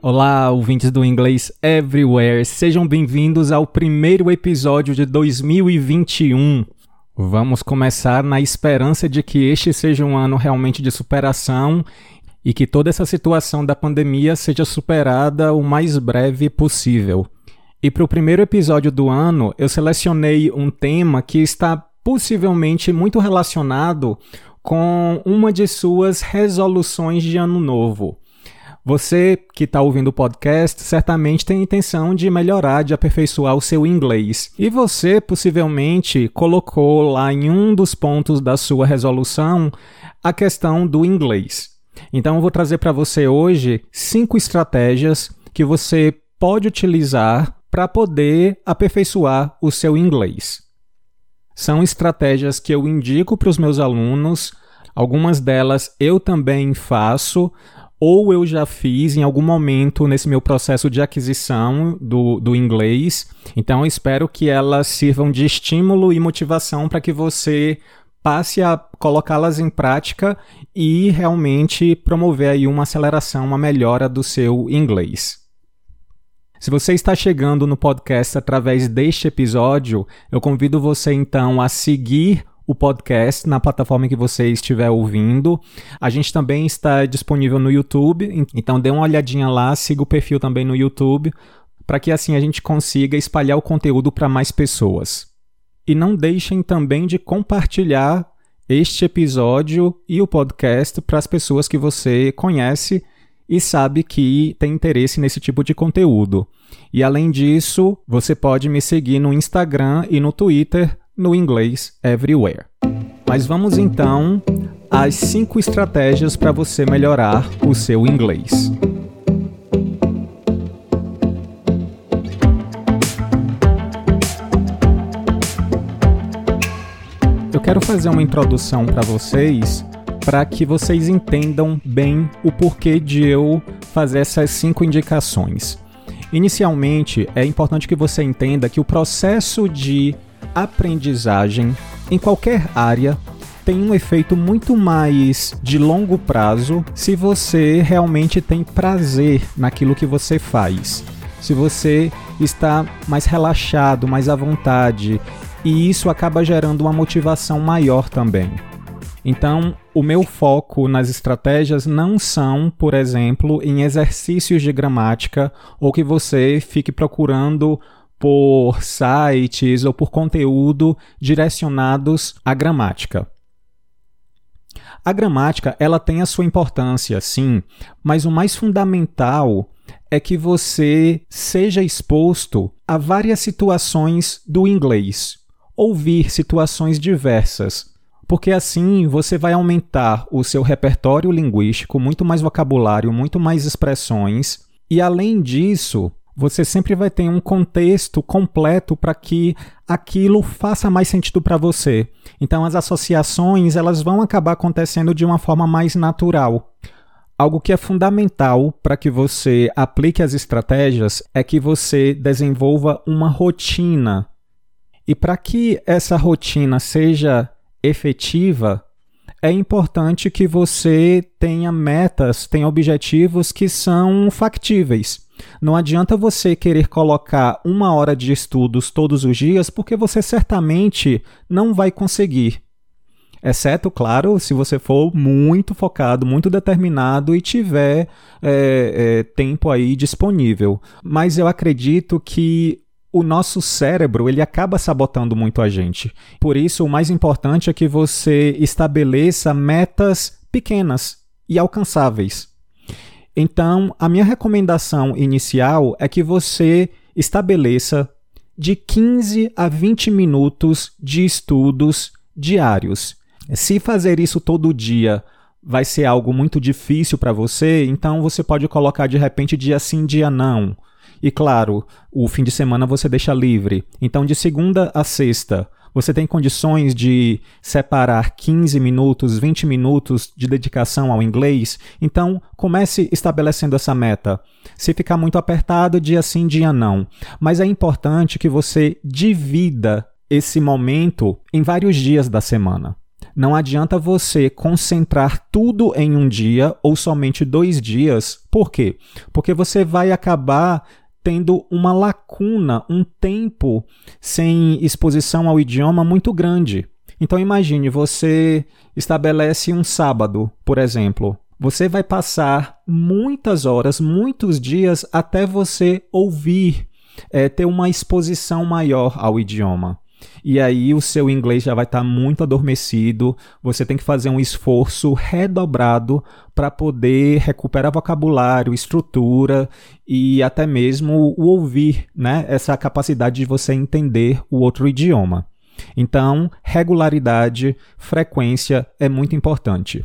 Olá, ouvintes do Inglês Everywhere, sejam bem-vindos ao primeiro episódio de 2021. Vamos começar na esperança de que este seja um ano realmente de superação e que toda essa situação da pandemia seja superada o mais breve possível. E para o primeiro episódio do ano, eu selecionei um tema que está possivelmente muito relacionado com uma de suas resoluções de ano novo. Você que está ouvindo o podcast certamente tem a intenção de melhorar, de aperfeiçoar o seu inglês. E você possivelmente colocou lá em um dos pontos da sua resolução a questão do inglês. Então eu vou trazer para você hoje cinco estratégias que você pode utilizar para poder aperfeiçoar o seu inglês. São estratégias que eu indico para os meus alunos, algumas delas eu também faço, ou eu já fiz em algum momento nesse meu processo de aquisição do, do inglês. Então, espero que elas sirvam de estímulo e motivação para que você passe a colocá-las em prática e realmente promover aí uma aceleração, uma melhora do seu inglês. Se você está chegando no podcast através deste episódio, eu convido você então a seguir o podcast na plataforma que você estiver ouvindo. A gente também está disponível no YouTube, então dê uma olhadinha lá, siga o perfil também no YouTube, para que assim a gente consiga espalhar o conteúdo para mais pessoas. E não deixem também de compartilhar este episódio e o podcast para as pessoas que você conhece e sabe que tem interesse nesse tipo de conteúdo. E além disso, você pode me seguir no Instagram e no Twitter no inglês everywhere. Mas vamos então às cinco estratégias para você melhorar o seu inglês. Eu quero fazer uma introdução para vocês para que vocês entendam bem o porquê de eu fazer essas cinco indicações. Inicialmente, é importante que você entenda que o processo de aprendizagem em qualquer área tem um efeito muito mais de longo prazo se você realmente tem prazer naquilo que você faz. Se você está mais relaxado, mais à vontade, e isso acaba gerando uma motivação maior também. Então, o meu foco nas estratégias não são, por exemplo, em exercícios de gramática ou que você fique procurando por sites ou por conteúdo direcionados à gramática. A gramática, ela tem a sua importância, sim, mas o mais fundamental é que você seja exposto a várias situações do inglês, ouvir situações diversas, porque assim você vai aumentar o seu repertório linguístico, muito mais vocabulário, muito mais expressões, e além disso, você sempre vai ter um contexto completo para que aquilo faça mais sentido para você. Então as associações, elas vão acabar acontecendo de uma forma mais natural. Algo que é fundamental para que você aplique as estratégias é que você desenvolva uma rotina. E para que essa rotina seja efetiva, é importante que você tenha metas, tenha objetivos que são factíveis. Não adianta você querer colocar uma hora de estudos todos os dias, porque você certamente não vai conseguir. Exceto, claro, se você for muito focado, muito determinado e tiver é, é, tempo aí disponível. Mas eu acredito que o nosso cérebro ele acaba sabotando muito a gente. Por isso, o mais importante é que você estabeleça metas pequenas e alcançáveis. Então, a minha recomendação inicial é que você estabeleça de 15 a 20 minutos de estudos diários. Se fazer isso todo dia vai ser algo muito difícil para você, então você pode colocar de repente dia sim, dia não. E claro, o fim de semana você deixa livre. Então, de segunda a sexta, você tem condições de separar 15 minutos, 20 minutos de dedicação ao inglês? Então, comece estabelecendo essa meta. Se ficar muito apertado, dia sim, dia não. Mas é importante que você divida esse momento em vários dias da semana. Não adianta você concentrar tudo em um dia ou somente dois dias. Por quê? Porque você vai acabar tendo uma lacuna, um tempo sem exposição ao idioma muito grande. Então imagine, você estabelece um sábado, por exemplo. Você vai passar muitas horas, muitos dias até você ouvir, é, ter uma exposição maior ao idioma e aí o seu inglês já vai estar tá muito adormecido. Você tem que fazer um esforço redobrado para poder recuperar vocabulário, estrutura e até mesmo o ouvir, né? Essa capacidade de você entender o outro idioma. Então, regularidade, frequência é muito importante.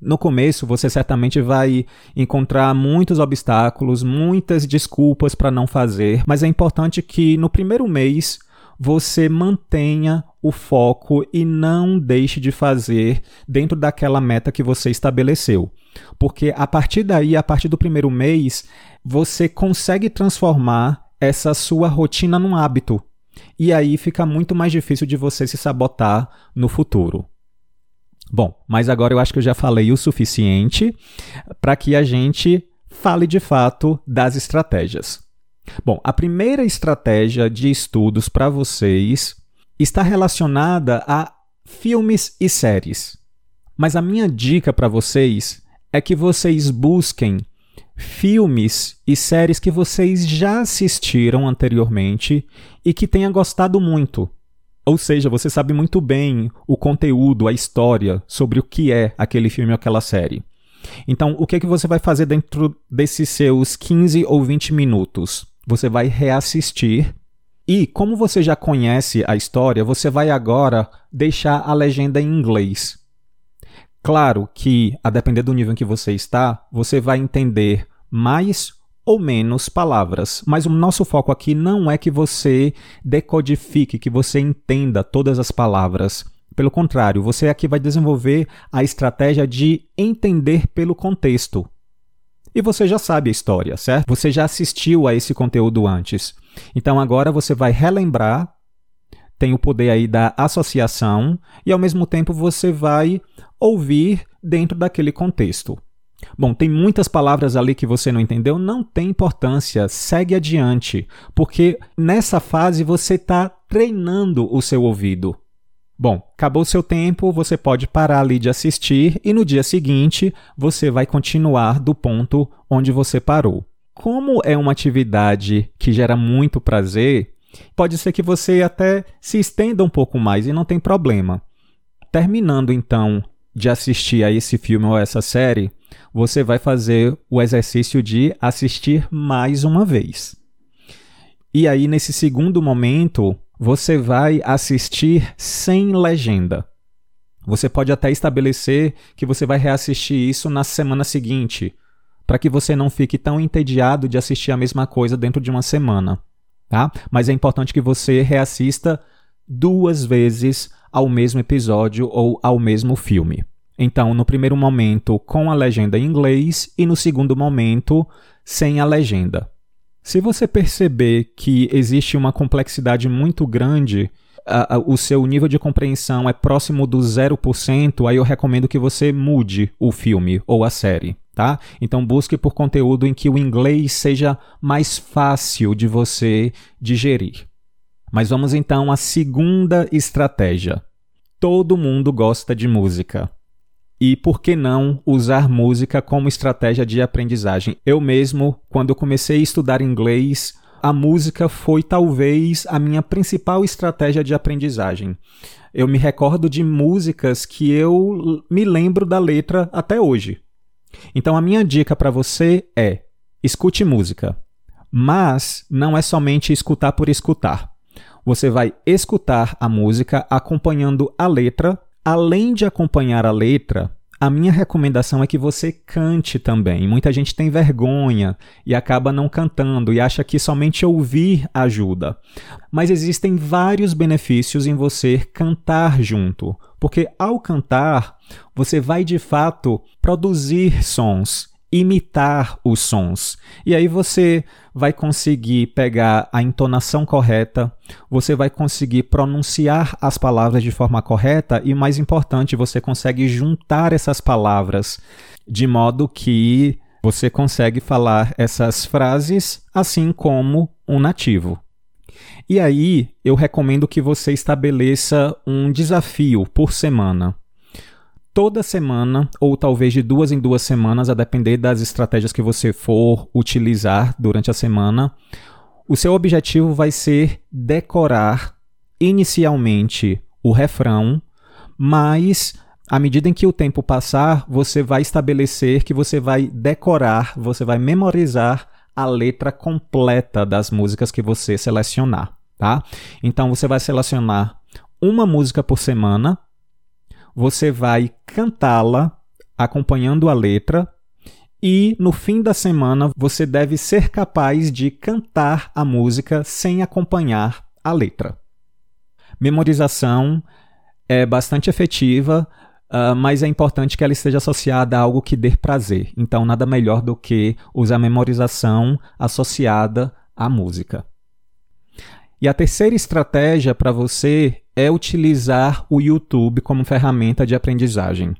No começo, você certamente vai encontrar muitos obstáculos, muitas desculpas para não fazer, mas é importante que no primeiro mês você mantenha o foco e não deixe de fazer dentro daquela meta que você estabeleceu. Porque a partir daí, a partir do primeiro mês, você consegue transformar essa sua rotina num hábito. E aí fica muito mais difícil de você se sabotar no futuro. Bom, mas agora eu acho que eu já falei o suficiente para que a gente fale de fato das estratégias. Bom, a primeira estratégia de estudos para vocês está relacionada a filmes e séries. Mas a minha dica para vocês é que vocês busquem filmes e séries que vocês já assistiram anteriormente e que tenham gostado muito. Ou seja, você sabe muito bem o conteúdo, a história sobre o que é aquele filme ou aquela série. Então, o que, é que você vai fazer dentro desses seus 15 ou 20 minutos? Você vai reassistir. E como você já conhece a história, você vai agora deixar a legenda em inglês. Claro que, a depender do nível em que você está, você vai entender mais ou menos palavras, mas o nosso foco aqui não é que você decodifique, que você entenda todas as palavras. Pelo contrário, você aqui vai desenvolver a estratégia de entender pelo contexto. E você já sabe a história, certo? Você já assistiu a esse conteúdo antes. Então agora você vai relembrar, tem o poder aí da associação e ao mesmo tempo você vai ouvir dentro daquele contexto. Bom, tem muitas palavras ali que você não entendeu, não tem importância, segue adiante, porque nessa fase você está treinando o seu ouvido. Bom, acabou seu tempo, você pode parar ali de assistir e no dia seguinte você vai continuar do ponto onde você parou. Como é uma atividade que gera muito prazer, pode ser que você até se estenda um pouco mais e não tem problema. Terminando então de assistir a esse filme ou essa série, você vai fazer o exercício de assistir mais uma vez. E aí, nesse segundo momento, você vai assistir sem legenda. Você pode até estabelecer que você vai reassistir isso na semana seguinte, para que você não fique tão entediado de assistir a mesma coisa dentro de uma semana, tá? Mas é importante que você reassista duas vezes ao mesmo episódio ou ao mesmo filme. Então, no primeiro momento com a legenda em inglês e no segundo momento sem a legenda. Se você perceber que existe uma complexidade muito grande, uh, uh, o seu nível de compreensão é próximo do 0%, aí eu recomendo que você mude o filme ou a série. Tá? Então busque por conteúdo em que o inglês seja mais fácil de você digerir. Mas vamos então à segunda estratégia. Todo mundo gosta de música. E por que não usar música como estratégia de aprendizagem? Eu mesmo, quando eu comecei a estudar inglês, a música foi talvez a minha principal estratégia de aprendizagem. Eu me recordo de músicas que eu me lembro da letra até hoje. Então a minha dica para você é: escute música. Mas não é somente escutar por escutar. Você vai escutar a música acompanhando a letra Além de acompanhar a letra, a minha recomendação é que você cante também. Muita gente tem vergonha e acaba não cantando e acha que somente ouvir ajuda. Mas existem vários benefícios em você cantar junto, porque ao cantar, você vai de fato produzir sons imitar os sons. E aí você vai conseguir pegar a entonação correta, você vai conseguir pronunciar as palavras de forma correta e, mais importante, você consegue juntar essas palavras de modo que você consegue falar essas frases assim como um nativo. E aí, eu recomendo que você estabeleça um desafio por semana toda semana, ou talvez de duas em duas semanas, a depender das estratégias que você for utilizar durante a semana, o seu objetivo vai ser decorar inicialmente o refrão, mas à medida em que o tempo passar, você vai estabelecer que você vai decorar, você vai memorizar a letra completa das músicas que você selecionar, tá? Então você vai selecionar uma música por semana você vai cantá-la acompanhando a letra e no fim da semana você deve ser capaz de cantar a música sem acompanhar a letra. Memorização é bastante efetiva, uh, mas é importante que ela esteja associada a algo que dê prazer. Então, nada melhor do que usar a memorização associada à música. E a terceira estratégia para você é utilizar o YouTube como ferramenta de aprendizagem.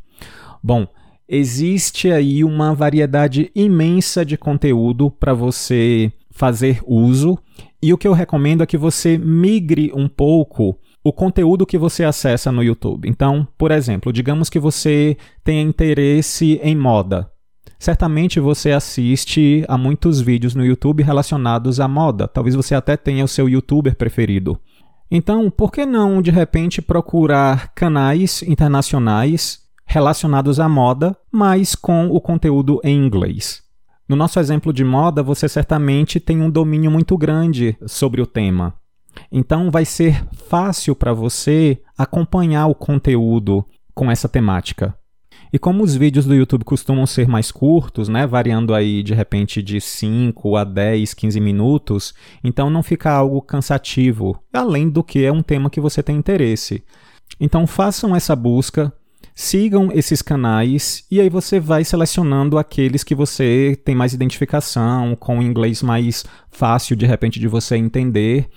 Bom, existe aí uma variedade imensa de conteúdo para você fazer uso, e o que eu recomendo é que você migre um pouco o conteúdo que você acessa no YouTube. Então, por exemplo, digamos que você tenha interesse em moda. Certamente você assiste a muitos vídeos no YouTube relacionados à moda. Talvez você até tenha o seu youtuber preferido. Então, por que não de repente procurar canais internacionais relacionados à moda, mas com o conteúdo em inglês? No nosso exemplo de moda, você certamente tem um domínio muito grande sobre o tema. Então, vai ser fácil para você acompanhar o conteúdo com essa temática. E como os vídeos do YouTube costumam ser mais curtos, né, variando aí de repente de 5 a 10, 15 minutos, então não fica algo cansativo, além do que é um tema que você tem interesse. Então façam essa busca, sigam esses canais e aí você vai selecionando aqueles que você tem mais identificação, com inglês mais fácil de repente de você entender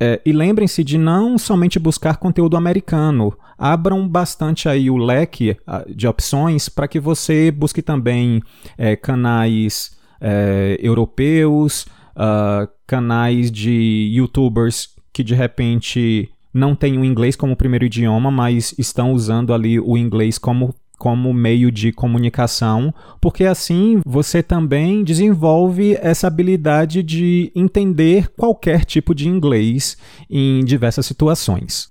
é, e lembrem-se de não somente buscar conteúdo americano. Abram bastante aí o leque ah, de opções para que você busque também é, canais é, europeus, uh, canais de youtubers que de repente não têm o inglês como primeiro idioma, mas estão usando ali o inglês como como meio de comunicação, porque assim você também desenvolve essa habilidade de entender qualquer tipo de inglês em diversas situações.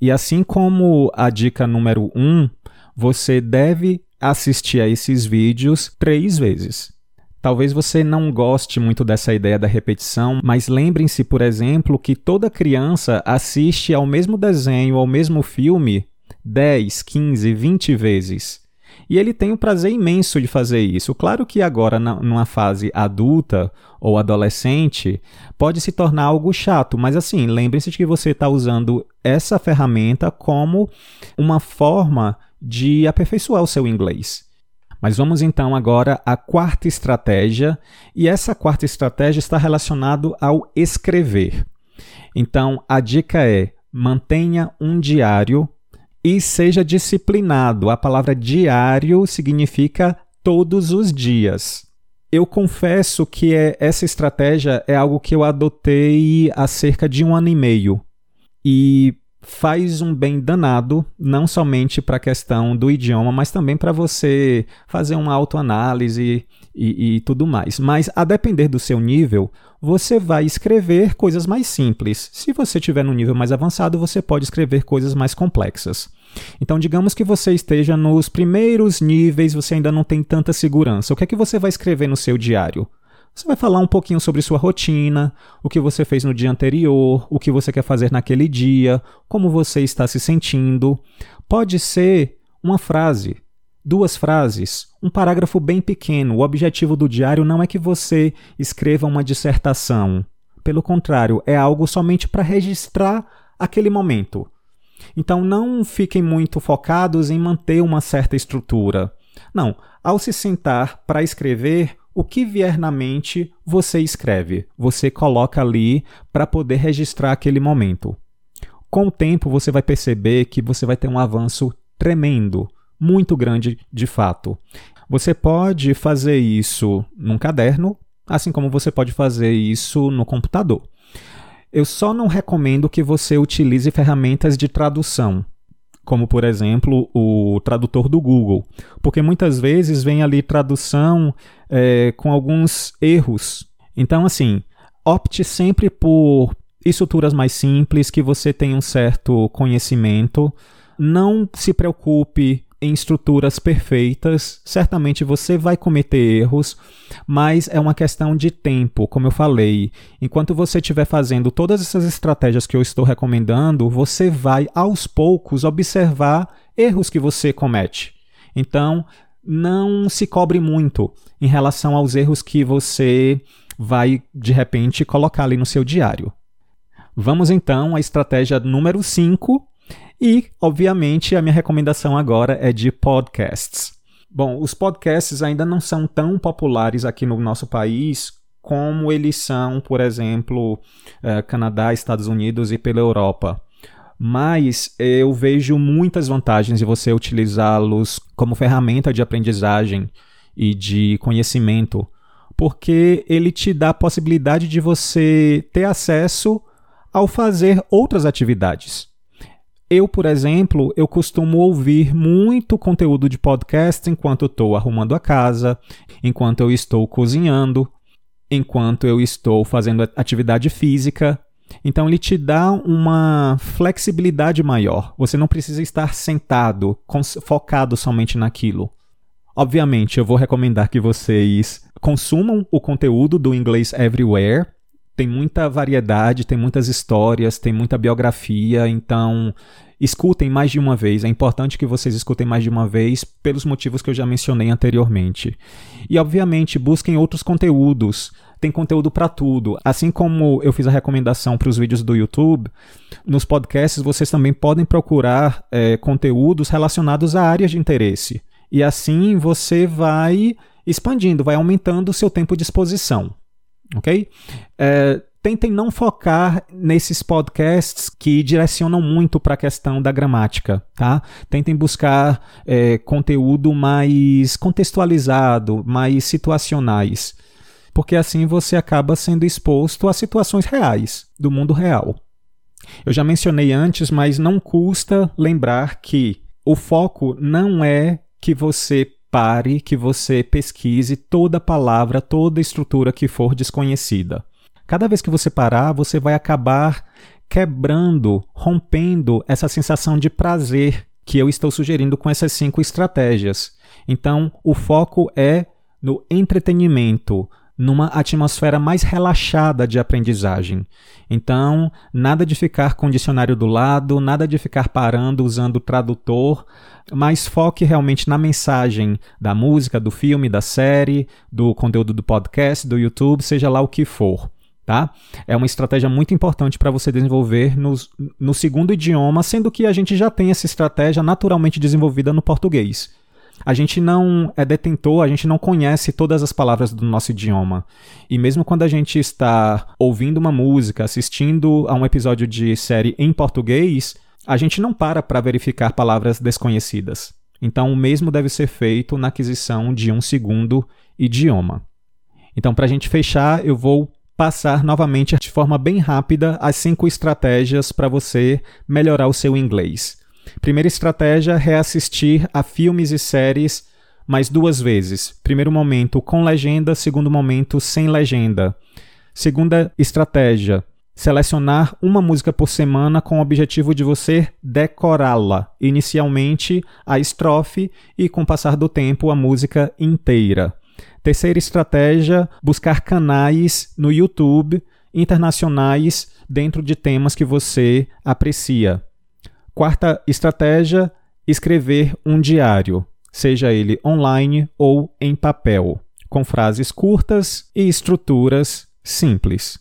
E assim como a dica número 1, um, você deve assistir a esses vídeos três vezes. Talvez você não goste muito dessa ideia da repetição, mas lembrem-se, por exemplo, que toda criança assiste ao mesmo desenho, ao mesmo filme 10, 15, 20 vezes. E ele tem um prazer imenso de fazer isso. Claro que agora, na, numa fase adulta ou adolescente, pode se tornar algo chato, mas assim, lembre-se de que você está usando essa ferramenta como uma forma de aperfeiçoar o seu inglês. Mas vamos então agora à quarta estratégia, e essa quarta estratégia está relacionada ao escrever. Então, a dica é: mantenha um diário e seja disciplinado. A palavra diário significa todos os dias. Eu confesso que é, essa estratégia é algo que eu adotei há cerca de um ano e meio. E faz um bem danado, não somente para a questão do idioma, mas também para você fazer uma autoanálise e, e tudo mais. Mas a depender do seu nível, você vai escrever coisas mais simples. Se você estiver no nível mais avançado, você pode escrever coisas mais complexas. Então, digamos que você esteja nos primeiros níveis, você ainda não tem tanta segurança. O que é que você vai escrever no seu diário? Você vai falar um pouquinho sobre sua rotina, o que você fez no dia anterior, o que você quer fazer naquele dia, como você está se sentindo. Pode ser uma frase. duas frases, um parágrafo bem pequeno. O objetivo do diário não é que você escreva uma dissertação. Pelo contrário, é algo somente para registrar aquele momento. Então não fiquem muito focados em manter uma certa estrutura. Não, ao se sentar para escrever, o que vier na mente, você escreve. Você coloca ali para poder registrar aquele momento. Com o tempo, você vai perceber que você vai ter um avanço tremendo, muito grande de fato. Você pode fazer isso num caderno, assim como você pode fazer isso no computador. Eu só não recomendo que você utilize ferramentas de tradução, como por exemplo o tradutor do Google, porque muitas vezes vem ali tradução é, com alguns erros. Então, assim, opte sempre por estruturas mais simples, que você tenha um certo conhecimento. Não se preocupe em estruturas perfeitas, certamente você vai cometer erros, mas é uma questão de tempo, como eu falei. Enquanto você estiver fazendo todas essas estratégias que eu estou recomendando, você vai aos poucos observar erros que você comete. Então, não se cobre muito em relação aos erros que você vai de repente colocar ali no seu diário. Vamos então à estratégia número 5, e, obviamente, a minha recomendação agora é de podcasts. Bom, os podcasts ainda não são tão populares aqui no nosso país como eles são, por exemplo, uh, Canadá, Estados Unidos e pela Europa. Mas eu vejo muitas vantagens de você utilizá-los como ferramenta de aprendizagem e de conhecimento, porque ele te dá a possibilidade de você ter acesso ao fazer outras atividades. Eu, por exemplo, eu costumo ouvir muito conteúdo de podcast enquanto estou arrumando a casa, enquanto eu estou cozinhando, enquanto eu estou fazendo atividade física. Então ele te dá uma flexibilidade maior. Você não precisa estar sentado, focado somente naquilo. Obviamente, eu vou recomendar que vocês consumam o conteúdo do Inglês Everywhere, tem muita variedade, tem muitas histórias, tem muita biografia, então escutem mais de uma vez. É importante que vocês escutem mais de uma vez pelos motivos que eu já mencionei anteriormente. E obviamente, busquem outros conteúdos. Tem conteúdo para tudo. Assim como eu fiz a recomendação para os vídeos do YouTube, nos podcasts vocês também podem procurar é, conteúdos relacionados a áreas de interesse. E assim você vai expandindo, vai aumentando o seu tempo de exposição ok? É, tentem não focar nesses podcasts que direcionam muito para a questão da gramática, tá? Tentem buscar é, conteúdo mais contextualizado, mais situacionais, porque assim você acaba sendo exposto a situações reais, do mundo real. Eu já mencionei antes, mas não custa lembrar que o foco não é que você pare que você pesquise toda palavra, toda estrutura que for desconhecida. Cada vez que você parar, você vai acabar quebrando, rompendo essa sensação de prazer que eu estou sugerindo com essas cinco estratégias. Então, o foco é no entretenimento, numa atmosfera mais relaxada de aprendizagem. Então, nada de ficar com o dicionário do lado, nada de ficar parando usando o tradutor, mas foque realmente na mensagem da música, do filme, da série, do conteúdo do podcast, do YouTube, seja lá o que for. Tá? É uma estratégia muito importante para você desenvolver no, no segundo idioma, sendo que a gente já tem essa estratégia naturalmente desenvolvida no português. A gente não é detentor, a gente não conhece todas as palavras do nosso idioma. E mesmo quando a gente está ouvindo uma música, assistindo a um episódio de série em português, a gente não para para verificar palavras desconhecidas. Então, o mesmo deve ser feito na aquisição de um segundo idioma. Então, para a gente fechar, eu vou passar novamente de forma bem rápida as cinco estratégias para você melhorar o seu inglês. Primeira estratégia: reassistir a filmes e séries mais duas vezes. Primeiro momento com legenda, segundo momento sem legenda. Segunda estratégia: selecionar uma música por semana com o objetivo de você decorá-la, inicialmente a estrofe e com o passar do tempo a música inteira. Terceira estratégia: buscar canais no YouTube internacionais dentro de temas que você aprecia. Quarta estratégia: escrever um diário. seja ele online ou em papel, com frases curtas e estruturas simples.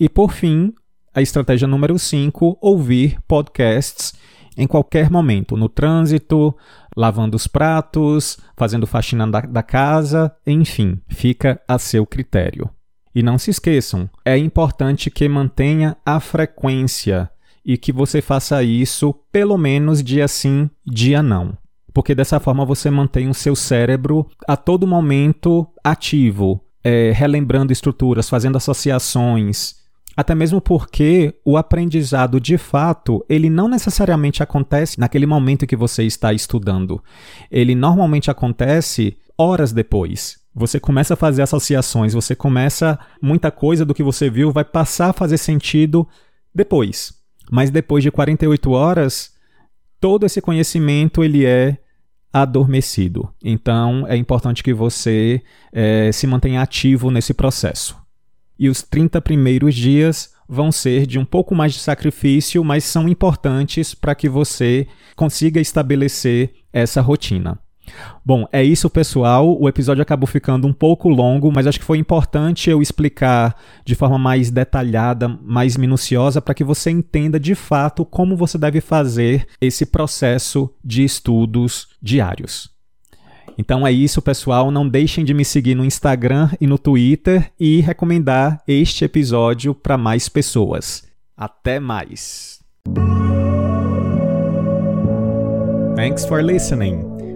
E por fim, a estratégia número 5, ouvir podcasts em qualquer momento, no trânsito, lavando os pratos, fazendo faxina da, da casa, enfim, fica a seu critério. E não se esqueçam, é importante que mantenha a frequência e que você faça isso pelo menos dia sim, dia não. Porque dessa forma você mantém o seu cérebro a todo momento ativo, é, relembrando estruturas, fazendo associações, até mesmo porque o aprendizado de fato, ele não necessariamente acontece naquele momento que você está estudando. Ele normalmente acontece horas depois. Você começa a fazer associações, você começa muita coisa do que você viu vai passar a fazer sentido depois. Mas depois de 48 horas, todo esse conhecimento ele é adormecido. Então é importante que você é, se mantenha ativo nesse processo e os 30 primeiros dias vão ser de um pouco mais de sacrifício, mas são importantes para que você consiga estabelecer essa rotina. Bom, é isso, pessoal. O episódio acabou ficando um pouco longo, mas acho que foi importante eu explicar de forma mais detalhada, mais minuciosa, para que você entenda de fato como você deve fazer esse processo de estudos diários. Então é isso, pessoal. Não deixem de me seguir no Instagram e no Twitter e recomendar este episódio para mais pessoas. Até mais. Thanks for listening.